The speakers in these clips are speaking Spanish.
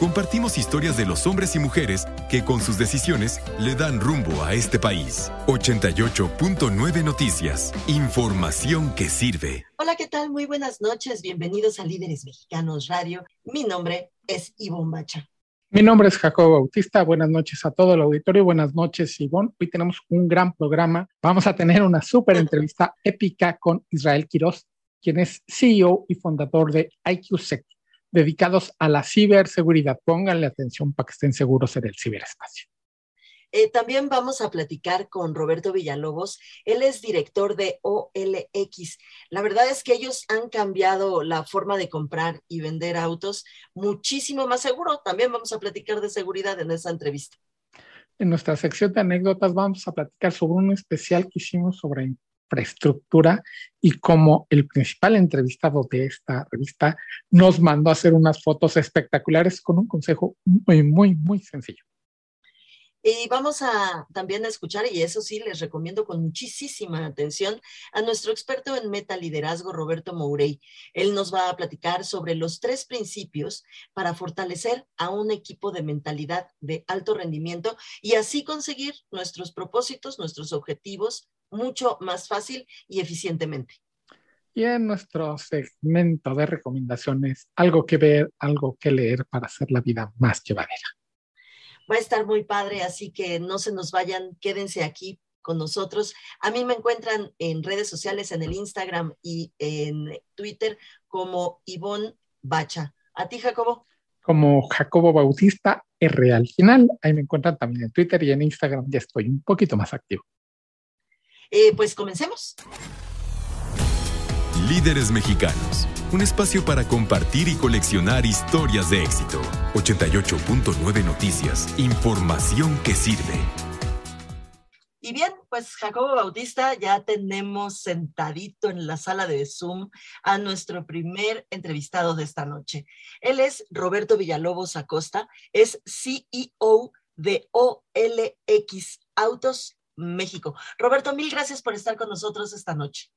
Compartimos historias de los hombres y mujeres que con sus decisiones le dan rumbo a este país. 88.9 Noticias. Información que sirve. Hola, ¿qué tal? Muy buenas noches. Bienvenidos a Líderes Mexicanos Radio. Mi nombre es Ivonne Bacha. Mi nombre es Jacobo Bautista. Buenas noches a todo el auditorio. Buenas noches, Ivonne. Hoy tenemos un gran programa. Vamos a tener una súper entrevista épica con Israel Quiroz, quien es CEO y fundador de IQSec, dedicados a la ciberseguridad. Pónganle atención para que estén seguros en el ciberespacio. Eh, también vamos a platicar con Roberto Villalobos. Él es director de OLX. La verdad es que ellos han cambiado la forma de comprar y vender autos muchísimo más seguro. También vamos a platicar de seguridad en esa entrevista. En nuestra sección de anécdotas vamos a platicar sobre un especial que hicimos sobre infraestructura y como el principal entrevistado de esta revista nos mandó a hacer unas fotos espectaculares con un consejo muy, muy, muy sencillo. Y vamos a también a escuchar, y eso sí, les recomiendo con muchísima atención a nuestro experto en metaliderazgo, Roberto Mourey. Él nos va a platicar sobre los tres principios para fortalecer a un equipo de mentalidad de alto rendimiento y así conseguir nuestros propósitos, nuestros objetivos mucho más fácil y eficientemente. Y en nuestro segmento de recomendaciones, algo que ver, algo que leer para hacer la vida más llevadera va a estar muy padre, así que no se nos vayan, quédense aquí con nosotros. A mí me encuentran en redes sociales, en el Instagram y en Twitter como Ivonne Bacha. ¿A ti, Jacobo? Como Jacobo Bautista R al final. Ahí me encuentran también en Twitter y en Instagram. Ya estoy un poquito más activo. Eh, pues comencemos. Líderes mexicanos. Un espacio para compartir y coleccionar historias de éxito. 88.9 Noticias. Información que sirve. Y bien, pues Jacobo Bautista, ya tenemos sentadito en la sala de Zoom a nuestro primer entrevistado de esta noche. Él es Roberto Villalobos Acosta, es CEO de OLX Autos México. Roberto, mil gracias por estar con nosotros esta noche.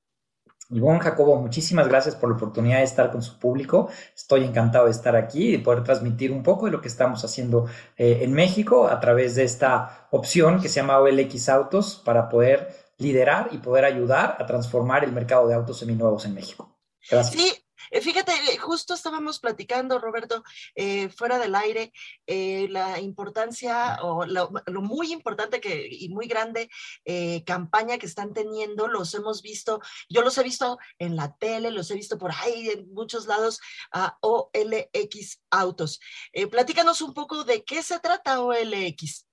Ivonne Jacobo, muchísimas gracias por la oportunidad de estar con su público. Estoy encantado de estar aquí y poder transmitir un poco de lo que estamos haciendo eh, en México a través de esta opción que se llama OLX Autos para poder liderar y poder ayudar a transformar el mercado de autos seminuevos en México. Gracias. Sí, eh, fíjate, eh, justo estábamos platicando, Roberto, eh, fuera del aire, la importancia o lo, muy importante que, y muy grande campaña que están teniendo, los hemos visto, yo los he visto en la tele, los he visto por ahí en muchos lados a OLX Autos. platícanos un poco de qué se trata OLX.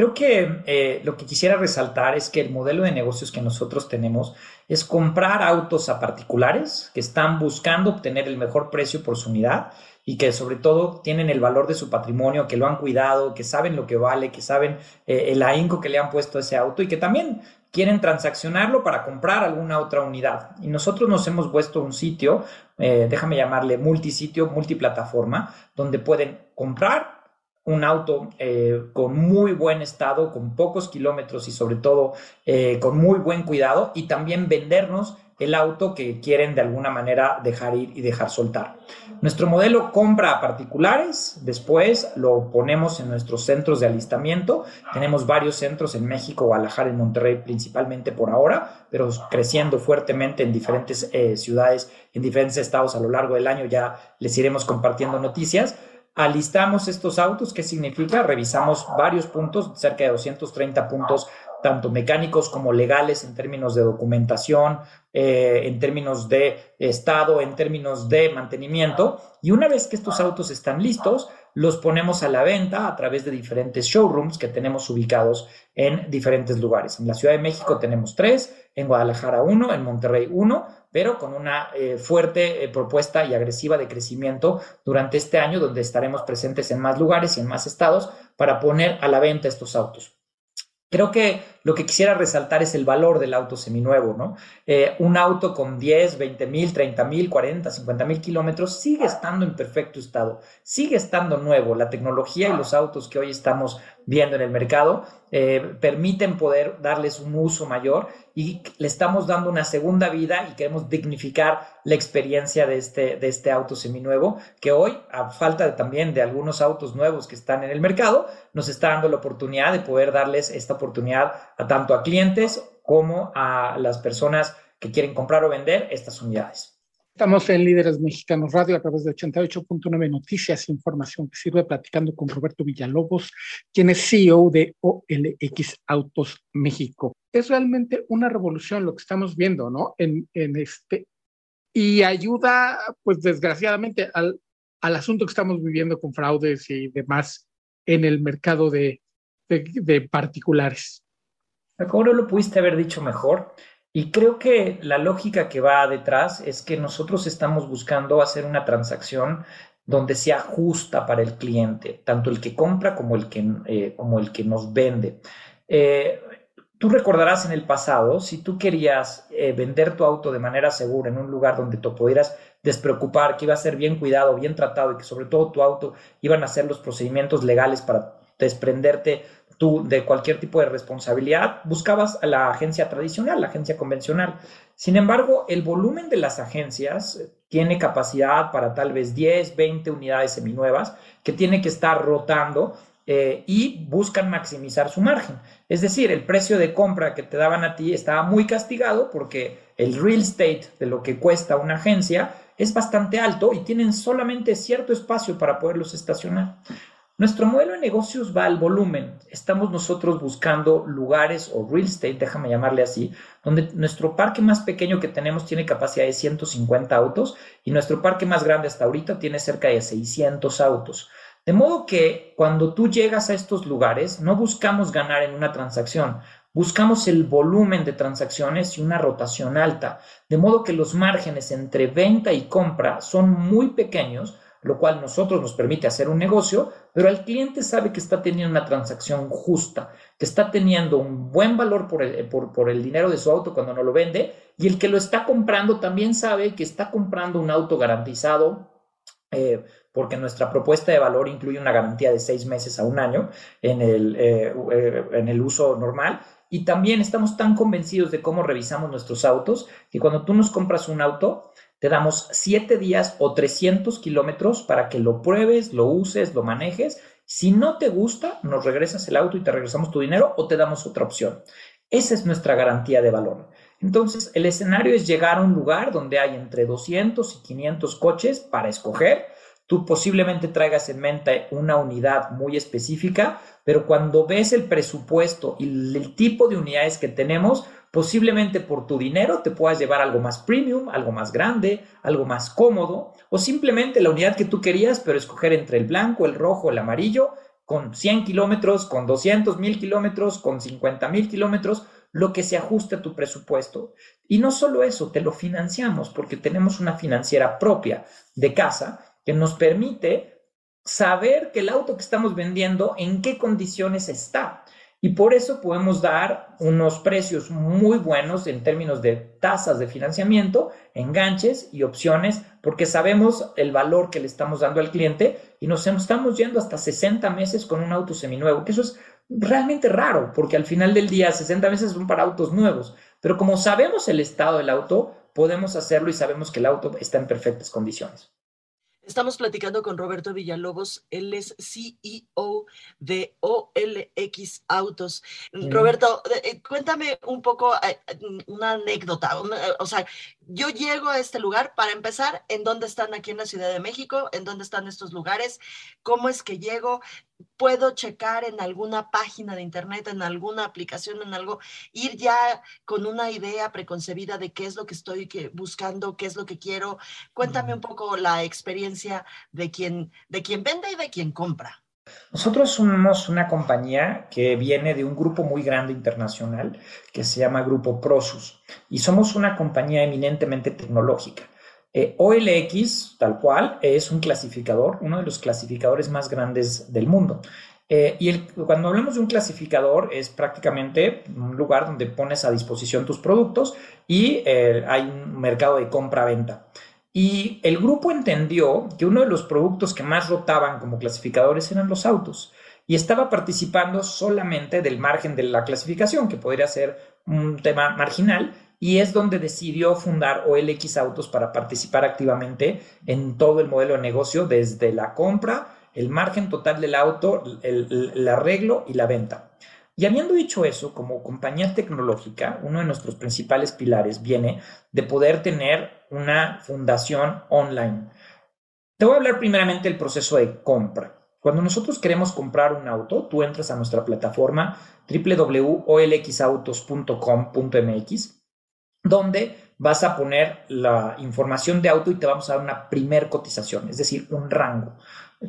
Creo que eh, lo que quisiera resaltar es que el modelo de negocios que nosotros tenemos es comprar autos a particulares que están buscando obtener el mejor precio por su unidad y que sobre todo tienen el valor de su patrimonio, que lo han cuidado, que saben lo que vale, que saben eh, el ahínco que le han puesto a ese auto y que también quieren transaccionarlo para comprar alguna otra unidad. Y nosotros nos hemos puesto un sitio, eh, déjame llamarle multisitio, multiplataforma, donde pueden comprar un auto eh, con muy buen estado, con pocos kilómetros y sobre todo eh, con muy buen cuidado y también vendernos el auto que quieren de alguna manera dejar ir y dejar soltar. Nuestro modelo compra a particulares, después lo ponemos en nuestros centros de alistamiento. Tenemos varios centros en México, Guadalajara y Monterrey principalmente por ahora, pero creciendo fuertemente en diferentes eh, ciudades, en diferentes estados a lo largo del año. Ya les iremos compartiendo noticias alistamos estos autos. ¿Qué significa? Revisamos varios puntos, cerca de 230 puntos, tanto mecánicos como legales en términos de documentación, eh, en términos de estado, en términos de mantenimiento. Y una vez que estos autos están listos, los ponemos a la venta a través de diferentes showrooms que tenemos ubicados en diferentes lugares. En la Ciudad de México tenemos tres, en Guadalajara uno, en Monterrey uno, pero con una eh, fuerte eh, propuesta y agresiva de crecimiento durante este año, donde estaremos presentes en más lugares y en más estados para poner a la venta estos autos. Creo que lo que quisiera resaltar es el valor del auto seminuevo, ¿no? Eh, un auto con 10, 20 mil, 30 mil, 40, 50 mil kilómetros sigue estando en perfecto estado, sigue estando nuevo. La tecnología y los autos que hoy estamos viendo en el mercado eh, permiten poder darles un uso mayor y le estamos dando una segunda vida y queremos dignificar la experiencia de este, de este auto seminuevo que hoy, a falta también de algunos autos nuevos que están en el mercado, nos está dando la oportunidad de poder darles esta oportunidad a tanto a clientes como a las personas que quieren comprar o vender estas unidades. Estamos en Líderes Mexicanos Radio a través de 88.9 Noticias, información que sirve platicando con Roberto Villalobos, quien es CEO de OLX Autos México. Es realmente una revolución lo que estamos viendo, ¿no? En, en este, y ayuda, pues desgraciadamente, al, al asunto que estamos viviendo con fraudes y demás en el mercado de, de, de particulares. ¿Cómo no lo pudiste haber dicho mejor? Y creo que la lógica que va detrás es que nosotros estamos buscando hacer una transacción donde sea justa para el cliente, tanto el que compra como el que, eh, como el que nos vende. Eh, tú recordarás en el pasado, si tú querías eh, vender tu auto de manera segura en un lugar donde te pudieras despreocupar, que iba a ser bien cuidado, bien tratado y que sobre todo tu auto iban a hacer los procedimientos legales para desprenderte tú de cualquier tipo de responsabilidad, buscabas a la agencia tradicional, la agencia convencional. Sin embargo, el volumen de las agencias tiene capacidad para tal vez 10, 20 unidades seminuevas que tiene que estar rotando eh, y buscan maximizar su margen. Es decir, el precio de compra que te daban a ti estaba muy castigado porque el real estate de lo que cuesta una agencia es bastante alto y tienen solamente cierto espacio para poderlos estacionar. Nuestro modelo de negocios va al volumen. Estamos nosotros buscando lugares o real estate, déjame llamarle así, donde nuestro parque más pequeño que tenemos tiene capacidad de 150 autos y nuestro parque más grande hasta ahorita tiene cerca de 600 autos. De modo que cuando tú llegas a estos lugares, no buscamos ganar en una transacción, buscamos el volumen de transacciones y una rotación alta. De modo que los márgenes entre venta y compra son muy pequeños lo cual nosotros nos permite hacer un negocio, pero el cliente sabe que está teniendo una transacción justa, que está teniendo un buen valor por el, por, el dinero de su auto cuando no lo vende, y el que lo está comprando también sabe que está comprando un auto garantizado. Eh, porque nuestra propuesta de valor incluye una garantía de seis meses a un año en el, eh, eh, en el uso normal. Y también estamos tan convencidos de cómo revisamos nuestros autos que cuando tú nos compras un auto, te damos 7 días o 300 kilómetros para que lo pruebes, lo uses, lo manejes. Si no te gusta, nos regresas el auto y te regresamos tu dinero o te damos otra opción. Esa es nuestra garantía de valor. Entonces, el escenario es llegar a un lugar donde hay entre 200 y 500 coches para escoger. Tú posiblemente traigas en mente una unidad muy específica, pero cuando ves el presupuesto y el tipo de unidades que tenemos, Posiblemente por tu dinero te puedas llevar algo más premium, algo más grande, algo más cómodo, o simplemente la unidad que tú querías, pero escoger entre el blanco, el rojo, el amarillo, con 100 kilómetros, con 200 mil kilómetros, con 50 mil kilómetros, lo que se ajuste a tu presupuesto. Y no solo eso, te lo financiamos porque tenemos una financiera propia de casa que nos permite saber que el auto que estamos vendiendo en qué condiciones está. Y por eso podemos dar unos precios muy buenos en términos de tasas de financiamiento, enganches y opciones, porque sabemos el valor que le estamos dando al cliente y nos estamos yendo hasta 60 meses con un auto seminuevo, que eso es realmente raro, porque al final del día 60 meses son para autos nuevos, pero como sabemos el estado del auto, podemos hacerlo y sabemos que el auto está en perfectas condiciones. Estamos platicando con Roberto Villalobos, él es CEO de OLX Autos. Roberto, eh, cuéntame un poco eh, una anécdota, o sea, yo llego a este lugar para empezar, ¿en dónde están aquí en la Ciudad de México? ¿En dónde están estos lugares? ¿Cómo es que llego? ¿Puedo checar en alguna página de internet, en alguna aplicación, en algo, ir ya con una idea preconcebida de qué es lo que estoy buscando, qué es lo que quiero? Cuéntame un poco la experiencia de quien, de quien vende y de quien compra. Nosotros somos una compañía que viene de un grupo muy grande internacional que se llama Grupo Prosus y somos una compañía eminentemente tecnológica. Eh, OLX, tal cual, es un clasificador, uno de los clasificadores más grandes del mundo. Eh, y cuando hablamos de un clasificador es prácticamente un lugar donde pones a disposición tus productos y eh, hay un mercado de compra-venta. Y el grupo entendió que uno de los productos que más rotaban como clasificadores eran los autos y estaba participando solamente del margen de la clasificación, que podría ser un tema marginal, y es donde decidió fundar OLX Autos para participar activamente en todo el modelo de negocio, desde la compra, el margen total del auto, el, arreglo y la venta. Y habiendo dicho eso, como compañía tecnológica, uno de nuestros principales pilares viene de poder tener una fundación online. Te voy a hablar primeramente del proceso de compra. Cuando nosotros queremos comprar un auto, tú entras a nuestra plataforma www.olxautos.com.mx, donde vas a poner la información de auto y te vamos a dar una primer cotización, es decir, un rango.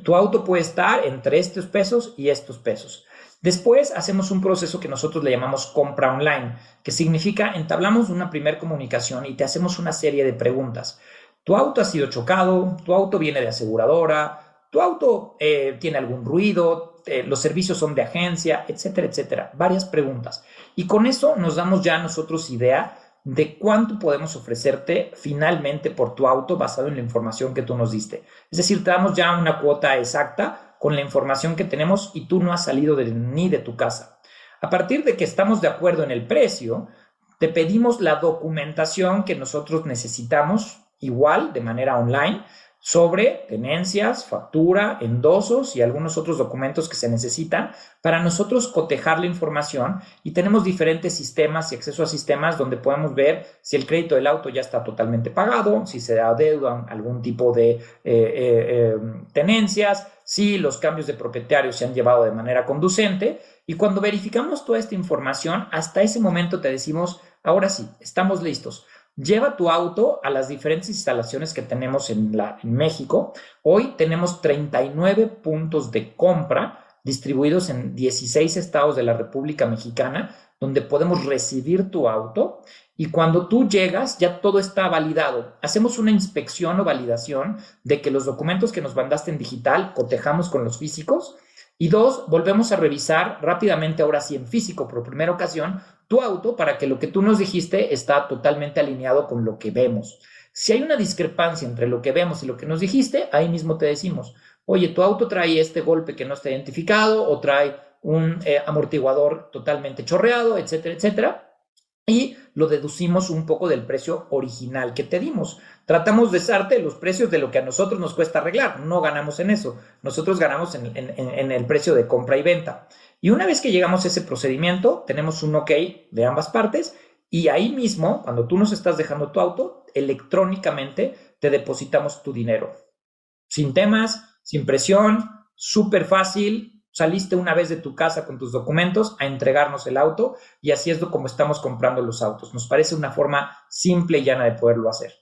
Tu auto puede estar entre estos pesos y estos pesos. Después hacemos un proceso que nosotros le llamamos compra online, que significa entablamos una primera comunicación y te hacemos una serie de preguntas. Tu auto ha sido chocado, tu auto viene de aseguradora, tu auto eh, tiene algún ruido, eh, los servicios son de agencia, etcétera, etcétera. Varias preguntas. Y con eso nos damos ya nosotros idea de cuánto podemos ofrecerte finalmente por tu auto basado en la información que tú nos diste. Es decir, te damos ya una cuota exacta con la información que tenemos y tú no has salido ni de tu casa. A partir de que estamos de acuerdo en el precio, te pedimos la documentación que nosotros necesitamos igual de manera online sobre tenencias, factura, endosos y algunos otros documentos que se necesitan para nosotros cotejar la información. Y tenemos diferentes sistemas y acceso a sistemas donde podemos ver si el crédito del auto ya está totalmente pagado, si se adeudan algún tipo de eh, eh, eh, tenencias, si los cambios de propietario se han llevado de manera conducente. Y cuando verificamos toda esta información, hasta ese momento te decimos, ahora sí, estamos listos Lleva tu auto a las diferentes instalaciones que tenemos en, la, México. Hoy tenemos 39 puntos de compra distribuidos en 16 estados de la República Mexicana, donde podemos recibir tu auto y cuando tú llegas ya todo está validado. Hacemos una inspección o validación de que los documentos que nos mandaste en digital cotejamos con los físicos y dos, volvemos a revisar rápidamente, ahora sí en físico por primera ocasión, tu auto para que lo que tú nos dijiste está totalmente alineado con lo que vemos. Si hay una discrepancia entre lo que vemos y lo que nos dijiste, ahí mismo te decimos, oye, tu auto trae este golpe que no está identificado o trae un eh, amortiguador totalmente chorreado, etcétera, etcétera. Y lo deducimos un poco del precio original que te dimos. Tratamos de darte los precios de lo que a nosotros nos cuesta arreglar. No ganamos en eso. Nosotros ganamos en el precio de compra y venta. Y una vez que llegamos a ese procedimiento, tenemos un OK de ambas partes y ahí mismo, cuando tú nos estás dejando tu auto, electrónicamente te depositamos tu dinero. Sin temas, sin presión, súper fácil. Saliste una vez de tu casa con tus documentos a entregarnos el auto y así es como estamos comprando los autos. Nos parece una forma simple y llana de poderlo hacer.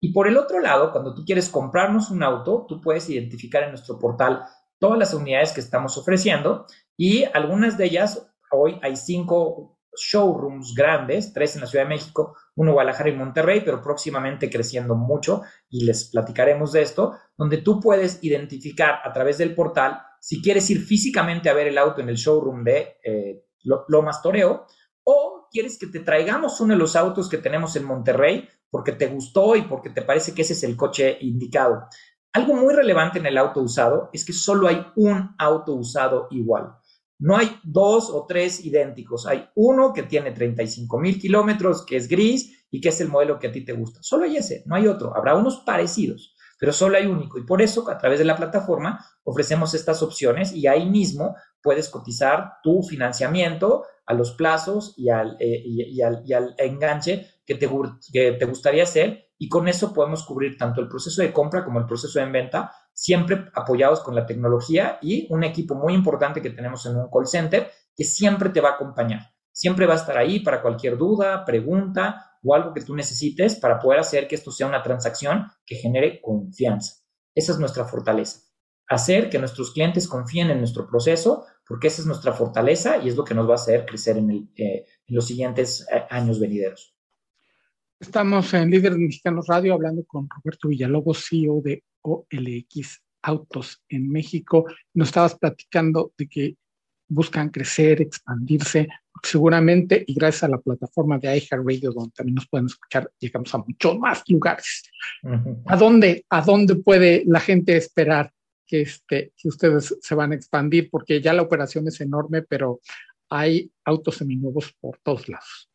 Y por el otro lado, cuando tú quieres comprarnos un auto, tú puedes identificar en nuestro portal todas las unidades que estamos ofreciendo y algunas de ellas, hoy hay cinco showrooms grandes, tres en la Ciudad de México, uno en Guadalajara y Monterrey, pero próximamente creciendo mucho y les platicaremos de esto, donde tú puedes identificar a través del portal si quieres ir físicamente a ver el auto en el showroom de eh, Lomas Toreo o quieres que te traigamos uno de los autos que tenemos en Monterrey porque te gustó y porque te parece que ese es el coche indicado. Algo muy relevante en el auto usado es que solo hay un auto usado igual. No hay dos o tres idénticos. Hay uno que tiene 35 mil kilómetros, que es gris y que es el modelo que a ti te gusta. Solo hay ese, no hay otro. Habrá unos parecidos. Pero solo hay único. Y por eso, a través de la plataforma, ofrecemos estas opciones y ahí mismo puedes cotizar tu financiamiento a los plazos y al, eh, y, al, enganche que te, que te gustaría hacer. Y con eso podemos cubrir tanto el proceso de compra como el proceso de venta, siempre apoyados con la tecnología y un equipo muy importante que tenemos en un call center que siempre te va a acompañar. Siempre va a estar ahí para cualquier duda, pregunta o algo que tú necesites para poder hacer que esto sea una transacción que genere confianza. Esa es nuestra fortaleza. Hacer que nuestros clientes confíen en nuestro proceso, porque esa es nuestra fortaleza y es lo que nos va a hacer crecer en, eh, los siguientes eh, años venideros. Estamos en Líderes Mexicanos Radio hablando con Roberto Villalobos, CEO de OLX Autos en México. Nos estabas platicando de que buscan crecer, expandirse, seguramente, y gracias a la plataforma de iHeartRadio, donde también nos pueden escuchar, llegamos a muchos más lugares. ¿A, dónde, ¿A dónde puede la gente esperar que, este, que ustedes se van a expandir? Porque ya la operación es enorme, pero hay autos seminuevos por todos lados.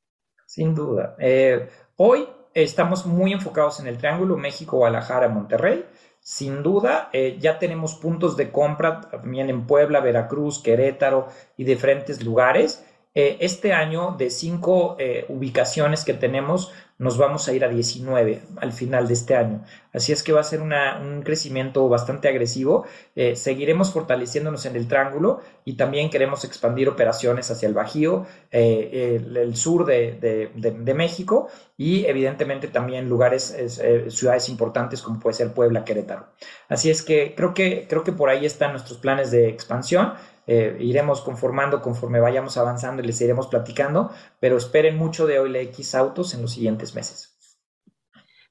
Sin duda. Eh, hoy estamos muy enfocados en el Triángulo México, Guadalajara, Monterrey. Sin duda, eh, ya tenemos puntos de compra también en Puebla, Veracruz, Querétaro y diferentes lugares. Eh, este año, de cinco eh, ubicaciones que tenemos, nos vamos a ir a 19 al final de este año. Así es que va a ser un crecimiento bastante agresivo. Eh, seguiremos fortaleciéndonos en el triángulo y también queremos expandir operaciones hacia el Bajío, eh, el, sur de, México y evidentemente también lugares, eh, ciudades importantes como puede ser Puebla, Querétaro. Así es que creo que, creo que por ahí están nuestros planes de expansión. Iremos conformando conforme vayamos avanzando y les iremos platicando, pero esperen mucho de OLX Autos en los siguientes meses.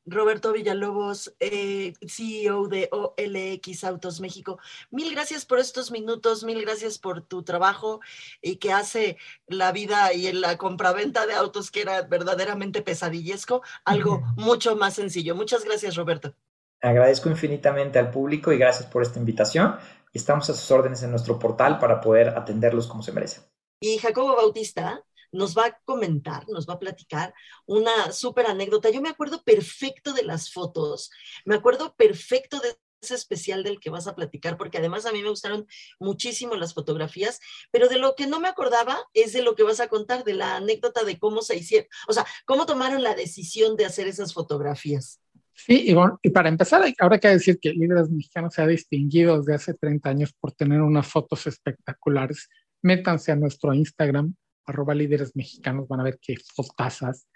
Roberto Villalobos, eh, CEO de OLX Autos México. Mil gracias por estos minutos, mil gracias por tu trabajo y que hace la vida y en la compraventa de autos que era verdaderamente pesadillesco, algo mucho más sencillo. Muchas gracias, Roberto. Agradezco infinitamente al público y gracias por esta invitación. Estamos a sus órdenes en nuestro portal para poder atenderlos como se merecen. Y Jacobo Bautista, nos va a comentar, nos va a platicar una súper anécdota. Yo me acuerdo perfecto de las fotos, me acuerdo perfecto de ese especial del que vas a platicar, porque además a mí me gustaron muchísimo las fotografías, pero de lo que no me acordaba es de lo que vas a contar, de la anécdota de cómo se hicieron, o sea, cómo tomaron la decisión de hacer esas fotografías. Sí, y, bueno, y para empezar, ahora hay que decir que Líderes Mexicanos se ha distinguido desde hace 30 años por tener unas fotos espectaculares. Métanse a nuestro Instagram, arroba líderes mexicanos, van a ver qué fotazas.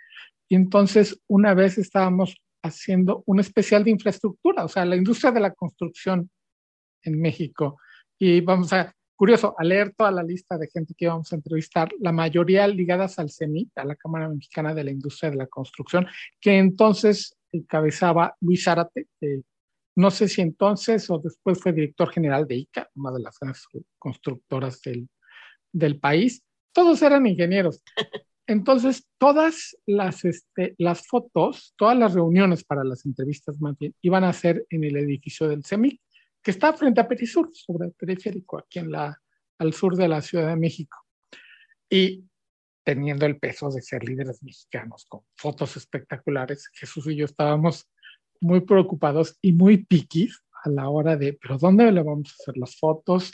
Y entonces, una vez estábamos haciendo un especial de infraestructura, o sea, la industria de la construcción en México. Y vamos a, curioso, a leer toda la lista de gente que íbamos a entrevistar, la mayoría ligadas al CEMIC, a la Cámara Mexicana de la Industria de la Construcción, que entonces encabezaba Luis Árate, no sé si entonces o después fue director general de ICA, una de las grandes constructoras del, del país todos eran ingenieros. Entonces, todas las, este, las fotos, todas las reuniones para las entrevistas más bien, iban a ser en el edificio del CEMIC, que está frente a Perisur, sobre el periférico, aquí en la, al sur de la Ciudad de México. Y teniendo el peso de ser líderes mexicanos, con fotos espectaculares, Jesús y yo estábamos muy preocupados y muy piquis a la hora de, pero ¿dónde le vamos a hacer las fotos?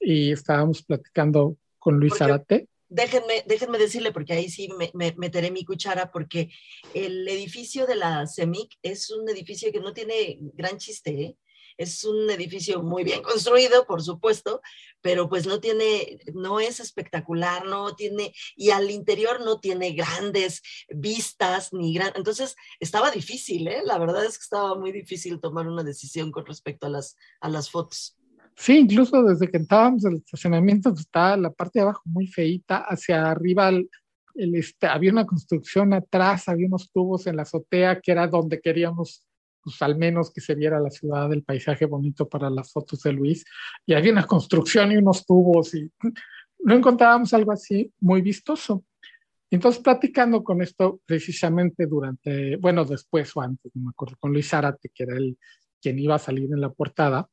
Y estábamos platicando con Luis Arate déjenme, déjenme decirle, porque ahí sí me, meteré mi cuchara, porque el edificio de la CEMIC es un edificio que no tiene gran chiste, ¿eh? Es un edificio muy bien construido, por supuesto, pero pues no tiene, no es espectacular, no tiene, y al interior no tiene grandes vistas, ni gran, entonces estaba difícil, ¿eh? La verdad es que estaba muy difícil tomar una decisión con respecto a las, a las fotos. Sí, incluso desde que estábamos en el estacionamiento pues, estaba la parte de abajo muy feita, hacia arriba el, este, había una construcción atrás, había unos tubos en la azotea que era donde queríamos pues al menos que se viera la ciudad, el paisaje bonito para las fotos de Luis, y había una construcción y unos tubos y no encontrábamos algo así muy vistoso. Entonces, platicando con esto precisamente durante, bueno, después o antes, no me acuerdo, con Luis Zárate, que era el quien iba a salir en la portada,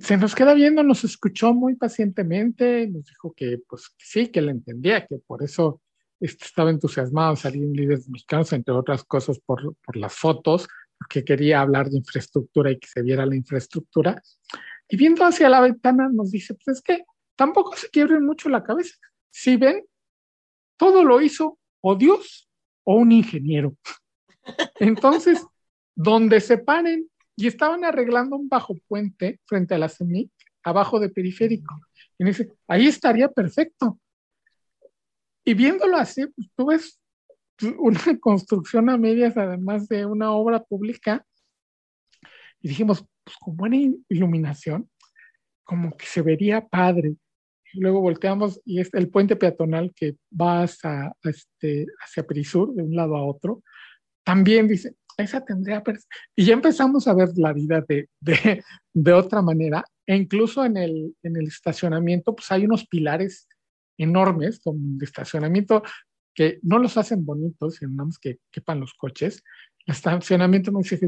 se nos queda viendo, nos escuchó muy pacientemente, nos dijo que pues sí, que le entendía, que por eso este, estaba entusiasmado en salir en líderes mexicanos, entre otras cosas por, por, las fotos, porque quería hablar de infraestructura y que se viera la infraestructura. Y viendo hacia la ventana nos dice, pues es que tampoco se quiebren mucho la cabeza. Si ven, todo lo hizo o Dios o un ingeniero. Entonces, donde se paren y estaban arreglando un bajo puente frente a la CEMIC, abajo de periférico. Y dice, ahí estaría perfecto. Y viéndolo así, pues tú ves una construcción a medias, además de una obra pública. Y dijimos, pues con buena iluminación, como que se vería padre. Y luego volteamos y es el puente peatonal que va hacia, este, hacia Perisur, de un lado a otro. También dice, esa tendría... Y ya empezamos a ver la vida de, de, de otra manera. E incluso en el, en el estacionamiento, pues hay unos pilares enormes de estacionamiento que no los hacen bonitos, sino nada más que quepan los coches. El estacionamiento me dice,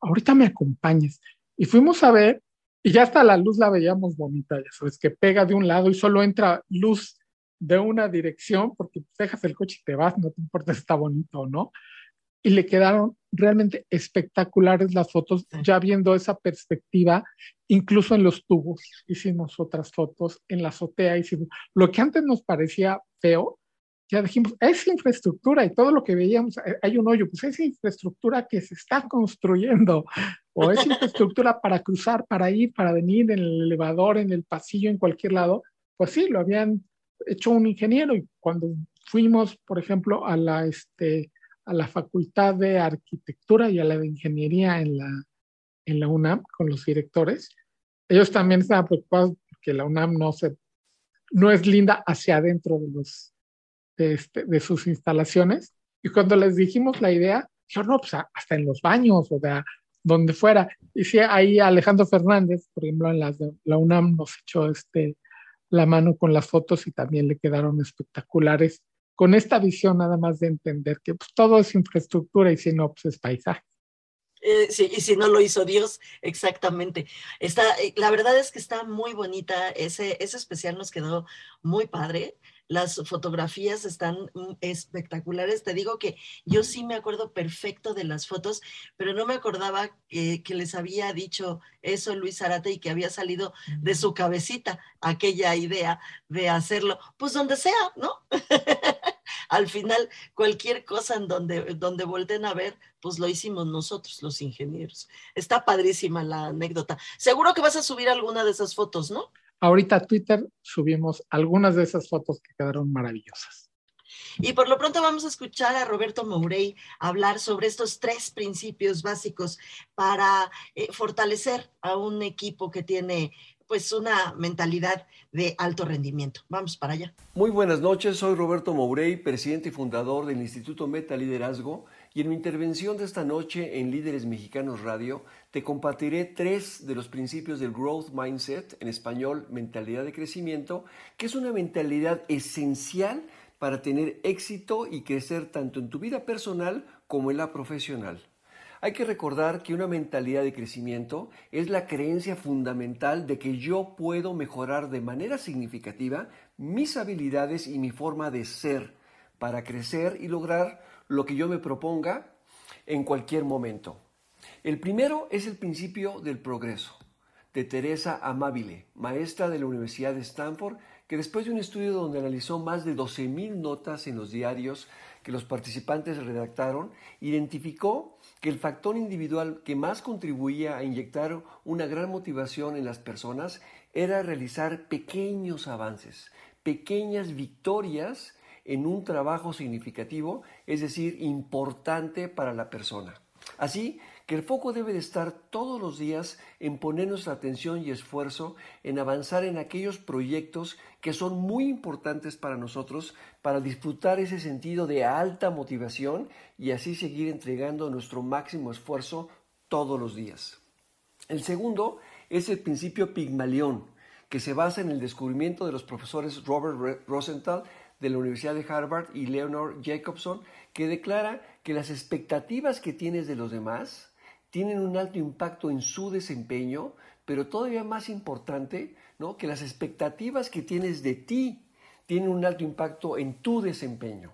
ahorita me acompañes. Y fuimos a ver, y ya hasta la luz la veíamos bonita, ya sabes, que pega de un lado y solo entra luz de una dirección, porque dejas el coche y te vas, no te importa si está bonito o no. Y le quedaron realmente espectaculares las fotos, ya viendo esa perspectiva, incluso en los tubos. Hicimos otras fotos en la azotea, hicimos lo que antes nos parecía feo, ya dijimos, es infraestructura y todo lo que veíamos, eh, hay un hoyo, pues es infraestructura que se está construyendo, o es infraestructura para cruzar, para ir, para venir en el elevador, en el pasillo, en cualquier lado, pues sí, lo habían hecho un ingeniero y cuando fuimos, por ejemplo, a la, este, a la Facultad de Arquitectura y a la de Ingeniería en la, en la UNAM con los directores, ellos también estaban preocupados porque la UNAM no, se, no es linda hacia adentro de, los, de, este, de sus instalaciones. Y cuando les dijimos la idea, dijeron, no, pues hasta en los baños o de donde fuera. Y sí, ahí Alejandro Fernández, por ejemplo, en las de la UNAM nos echó este, la mano con las fotos y también le quedaron espectaculares con esta visión nada más de entender que pues, todo es infraestructura y si no, pues es paisaje. Eh, sí, y si no lo hizo Dios, exactamente. Está, eh, la verdad es que está muy bonita, ese, ese especial nos quedó muy padre. Las fotografías están mm, espectaculares. Te digo que yo sí me acuerdo perfecto de las fotos, pero no me acordaba que les había dicho eso Luis Arate y que había salido de su cabecita aquella idea de hacerlo, pues donde sea, ¿no? Al final, cualquier cosa en donde, donde volten a ver, pues lo hicimos nosotros, los ingenieros. Está padrísima la anécdota. Seguro que vas a subir alguna de esas fotos, ¿no? Ahorita a Twitter subimos algunas de esas fotos que quedaron maravillosas. Y por lo pronto vamos a escuchar a Roberto Mourey hablar sobre estos tres principios básicos para eh, fortalecer a un equipo que tiene pues una mentalidad de alto rendimiento. Vamos para allá. Muy buenas noches, soy Roberto Mourey, presidente y fundador del Instituto Meta Liderazgo y en mi intervención de esta noche en Líderes Mexicanos Radio te compartiré tres de los principios del Growth Mindset, en español mentalidad de crecimiento, que es una mentalidad esencial para tener éxito y crecer tanto en tu vida personal como en la profesional. Hay que recordar que una mentalidad de crecimiento es la creencia fundamental de que yo puedo mejorar de manera significativa mis habilidades y mi forma de ser para crecer y lograr lo que yo me proponga en cualquier momento. El primero es el principio del progreso, de Teresa Amabile, maestra de la Universidad de Stanford, que después de un estudio donde analizó más de 12.000 notas en los diarios que los participantes redactaron, identificó que el factor individual que más contribuía a inyectar una gran motivación en las personas era realizar pequeños avances, pequeñas victorias en un trabajo significativo, es decir, importante para la persona. Así que el foco debe de estar todos los días en poner nuestra atención y esfuerzo en avanzar en aquellos proyectos que son muy importantes para nosotros para disfrutar ese sentido de alta motivación y así seguir entregando nuestro máximo esfuerzo todos los días. El segundo es el principio Pigmalión, que se basa en el descubrimiento de los profesores Robert Rosenthal de la Universidad de Harvard y Leonard Jacobson, que declara que las expectativas que tienes de los demás tienen un alto impacto en su desempeño, pero todavía más importante, ¿no? que las expectativas que tienes de ti tienen un alto impacto en tu desempeño.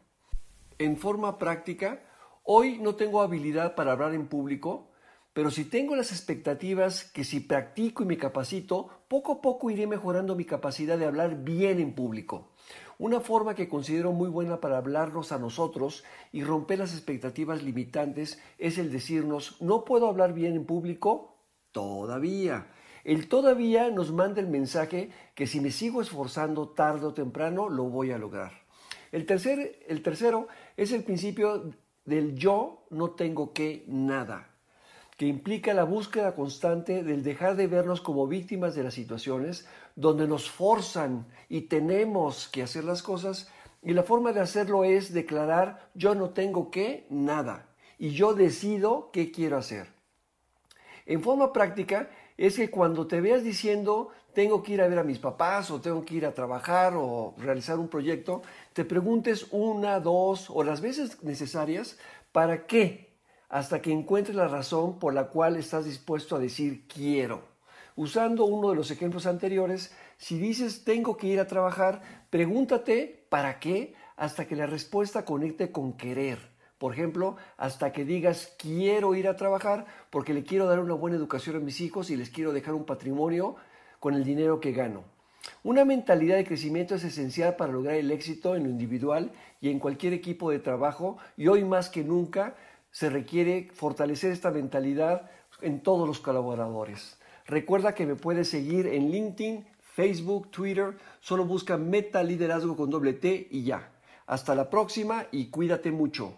En forma práctica, hoy no tengo habilidad para hablar en público, pero si tengo las expectativas que si practico y me capacito, poco a poco iré mejorando mi capacidad de hablar bien en público. Una forma que considero muy buena para hablarnos a nosotros y romper las expectativas limitantes es el decirnos, no puedo hablar bien en público todavía. El todavía nos manda el mensaje que si me sigo esforzando tarde o temprano lo voy a lograr. El, tercer, el tercero es el principio del yo no tengo que nada que implica la búsqueda constante del dejar de vernos como víctimas de las situaciones donde nos forzan y tenemos que hacer las cosas y la forma de hacerlo es declarar yo no tengo que nada y yo decido qué quiero hacer. En forma práctica es que cuando te veas diciendo tengo que ir a ver a mis papás o tengo que ir a trabajar o realizar un proyecto, te preguntes una, dos o las veces necesarias para qué hasta que encuentres la razón por la cual estás dispuesto a decir quiero. Usando uno de los ejemplos anteriores, si dices tengo que ir a trabajar, pregúntate para qué hasta que la respuesta conecte con querer. Por ejemplo, hasta que digas quiero ir a trabajar porque le quiero dar una buena educación a mis hijos y les quiero dejar un patrimonio con el dinero que gano. Una mentalidad de crecimiento es esencial para lograr el éxito en lo individual y en cualquier equipo de trabajo y hoy más que nunca se requiere fortalecer esta mentalidad en todos los colaboradores. Recuerda que me puedes seguir en LinkedIn, Facebook, Twitter, solo busca Meta Liderazgo con doble T y ya. Hasta la próxima y cuídate mucho.